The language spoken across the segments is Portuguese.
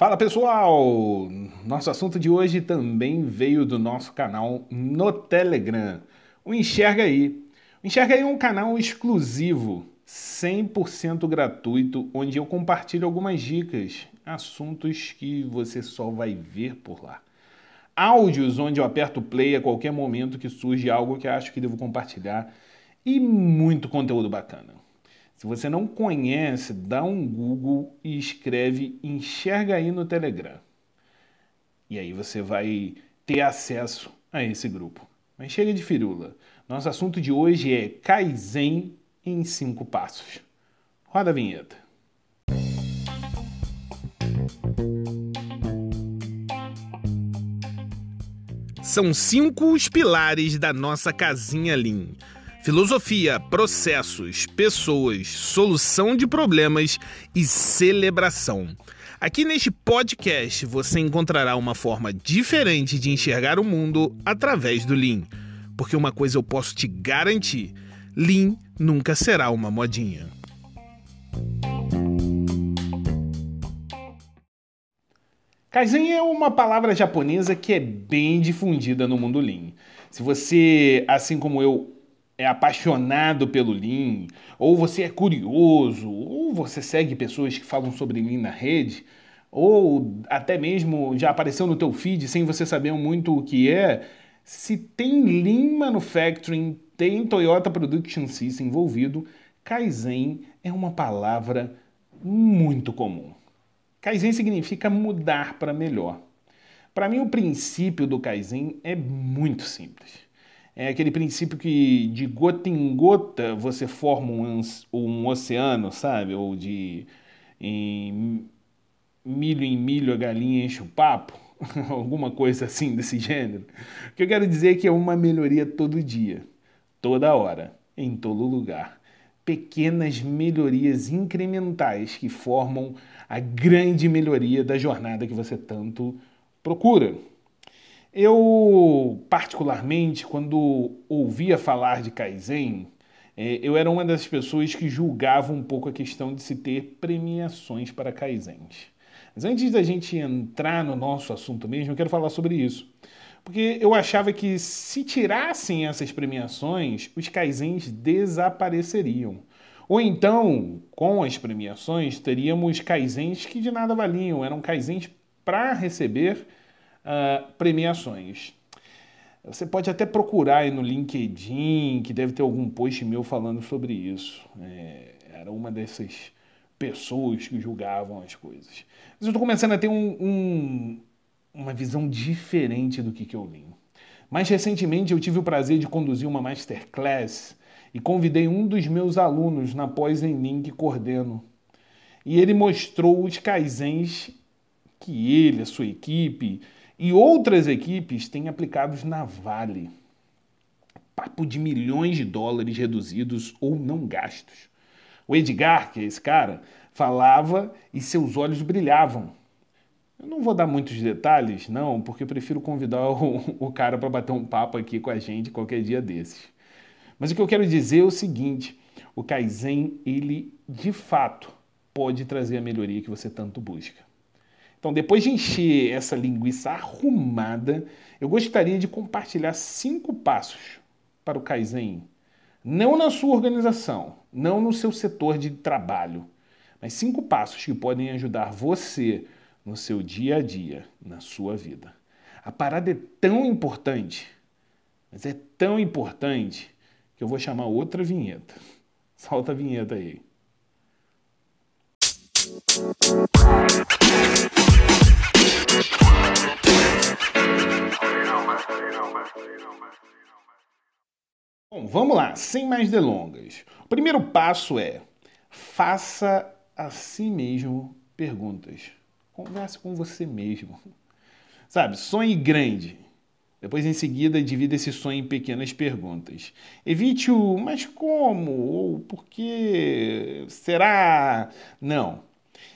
Fala pessoal! Nosso assunto de hoje também veio do nosso canal no Telegram. O Enxerga aí. O Enxerga aí é um canal exclusivo, 100% gratuito, onde eu compartilho algumas dicas, assuntos que você só vai ver por lá. Áudios onde eu aperto play a qualquer momento que surge algo que acho que devo compartilhar e muito conteúdo bacana. Se você não conhece, dá um Google e escreve Enxerga aí no Telegram. E aí você vai ter acesso a esse grupo. Mas chega de firula. Nosso assunto de hoje é Kaizen em cinco passos. Roda a vinheta. São cinco os pilares da nossa casinha Lean Filosofia, processos, pessoas, solução de problemas e celebração. Aqui neste podcast você encontrará uma forma diferente de enxergar o mundo através do Lean. Porque uma coisa eu posso te garantir: Lean nunca será uma modinha. Kaizen é uma palavra japonesa que é bem difundida no mundo Lean. Se você, assim como eu, é apaixonado pelo Lean, ou você é curioso, ou você segue pessoas que falam sobre Lean na rede, ou até mesmo já apareceu no teu feed sem você saber muito o que é, se tem Lean Manufacturing, tem Toyota Production System envolvido, Kaizen é uma palavra muito comum. Kaizen significa mudar para melhor. Para mim, o princípio do Kaizen é muito simples. É aquele princípio que de gota em gota você forma um, um oceano, sabe? Ou de em milho em milho a galinha enche o papo. Alguma coisa assim desse gênero. O que eu quero dizer é que é uma melhoria todo dia, toda hora, em todo lugar. Pequenas melhorias incrementais que formam a grande melhoria da jornada que você tanto procura. Eu, particularmente, quando ouvia falar de Kaizen, é, eu era uma das pessoas que julgava um pouco a questão de se ter premiações para Kaizens. Mas antes da gente entrar no nosso assunto mesmo, eu quero falar sobre isso. Porque eu achava que se tirassem essas premiações, os Kaizens desapareceriam. Ou então, com as premiações, teríamos Kaizens que de nada valiam, eram Kaizens para receber uh, premiações. Você pode até procurar aí no LinkedIn, que deve ter algum post meu falando sobre isso. É, era uma dessas pessoas que julgavam as coisas. Mas eu estou começando a ter um, um, uma visão diferente do que, que eu li. Mais recentemente, eu tive o prazer de conduzir uma masterclass e convidei um dos meus alunos na pós em Lean que coordeno. E ele mostrou os kaizens que ele, a sua equipe, e outras equipes têm aplicados na Vale. Papo de milhões de dólares reduzidos ou não gastos. O Edgar, que é esse cara, falava e seus olhos brilhavam. Eu não vou dar muitos detalhes, não, porque eu prefiro convidar o, o cara para bater um papo aqui com a gente qualquer dia desses. Mas o que eu quero dizer é o seguinte: o Kaizen, ele de fato pode trazer a melhoria que você tanto busca. Então, depois de encher essa linguiça arrumada, eu gostaria de compartilhar cinco passos para o Kaizen. Não na sua organização, não no seu setor de trabalho, mas cinco passos que podem ajudar você no seu dia a dia, na sua vida. A parada é tão importante, mas é tão importante que eu vou chamar outra vinheta. Solta a vinheta aí. Vamos lá, sem mais delongas. O primeiro passo é faça a si mesmo perguntas. Converse com você mesmo. Sabe, sonhe grande. Depois, em seguida, divida esse sonho em pequenas perguntas. Evite o mas como? Ou por quê? Será? Não.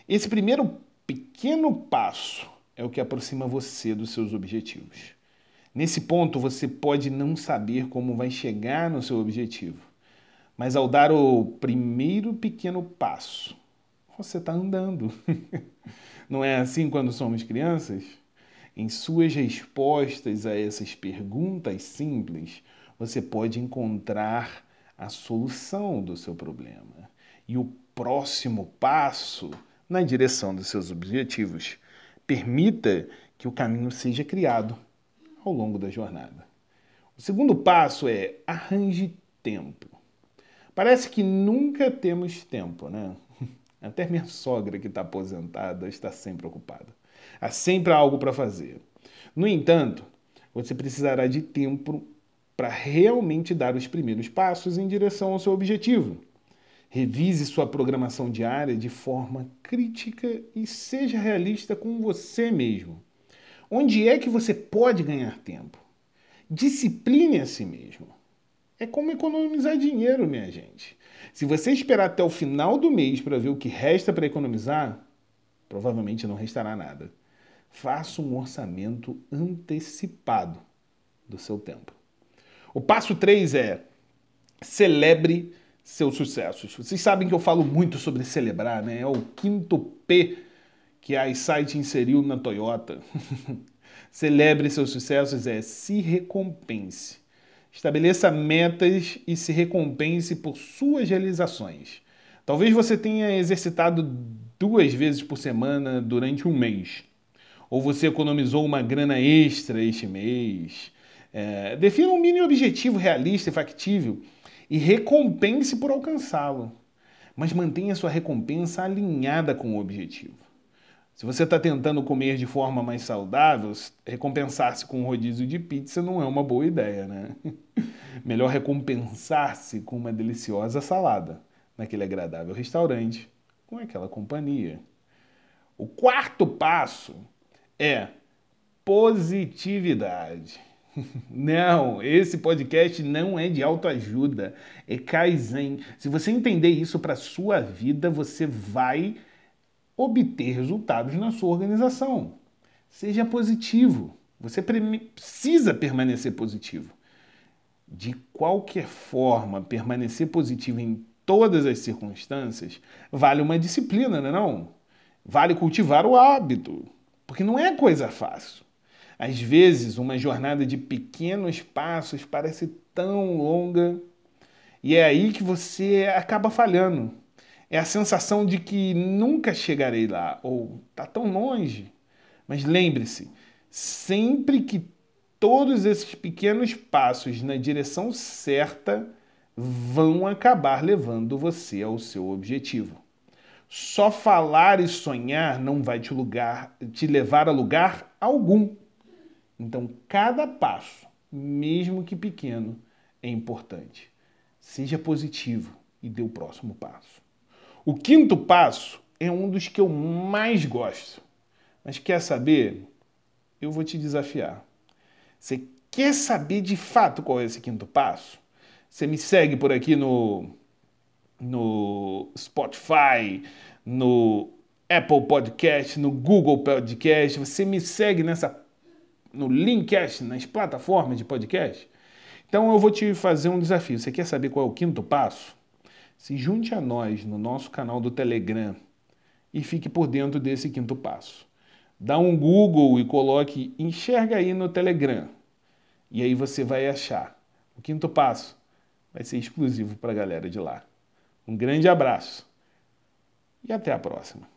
Esse primeiro pequeno passo é o que aproxima você dos seus objetivos. Nesse ponto, você pode não saber como vai chegar no seu objetivo, mas ao dar o primeiro pequeno passo, você está andando. Não é assim quando somos crianças? Em suas respostas a essas perguntas simples, você pode encontrar a solução do seu problema e o próximo passo na direção dos seus objetivos. Permita que o caminho seja criado ao longo da jornada. O segundo passo é arranje tempo. Parece que nunca temos tempo, né? Até minha sogra, que está aposentada, está sempre ocupada. Há sempre algo para fazer. No entanto, você precisará de tempo para realmente dar os primeiros passos em direção ao seu objetivo. Revise sua programação diária de forma crítica e seja realista com você mesmo. Onde é que você pode ganhar tempo? Discipline a si mesmo. É como economizar dinheiro, minha gente. Se você esperar até o final do mês para ver o que resta para economizar, provavelmente não restará nada. Faça um orçamento antecipado do seu tempo. O passo 3 é celebre seus sucessos. Vocês sabem que eu falo muito sobre celebrar, né? É o quinto P que a iSight inseriu na Toyota. celebre seus sucessos é se recompense. Estabeleça metas e se recompense por suas realizações. Talvez você tenha exercitado duas vezes por semana durante um mês. Ou você economizou uma grana extra este mês. É, defina um mini objetivo realista e factível e recompense por alcançá-lo. Mas mantenha sua recompensa alinhada com o objetivo. Se você está tentando comer de forma mais saudável, recompensar-se com um rodízio de pizza não é uma boa ideia, né? Melhor recompensar-se com uma deliciosa salada naquele agradável restaurante com aquela companhia. O quarto passo é positividade. Não, esse podcast não é de autoajuda, é Kaizen. Se você entender isso para sua vida, você vai obter resultados na sua organização. Seja positivo. Você precisa permanecer positivo. De qualquer forma, permanecer positivo em todas as circunstâncias vale uma disciplina, não é não? Vale cultivar o hábito, porque não é coisa fácil. Às vezes, uma jornada de pequenos passos parece tão longa e é aí que você acaba falhando. É a sensação de que nunca chegarei lá ou está tão longe. Mas lembre-se, sempre que todos esses pequenos passos na direção certa vão acabar levando você ao seu objetivo. Só falar e sonhar não vai te, lugar, te levar a lugar algum. Então, cada passo, mesmo que pequeno, é importante. Seja positivo e dê o próximo passo. O quinto passo é um dos que eu mais gosto. Mas quer saber? Eu vou te desafiar. Você quer saber de fato qual é esse quinto passo? Você me segue por aqui no, no Spotify, no Apple Podcast, no Google Podcast. Você me segue nessa no Linkcast, nas plataformas de podcast. Então eu vou te fazer um desafio. Você quer saber qual é o quinto passo? Se junte a nós no nosso canal do Telegram e fique por dentro desse quinto passo. Dá um Google e coloque enxerga aí no Telegram. E aí você vai achar. O quinto passo vai ser exclusivo para a galera de lá. Um grande abraço e até a próxima.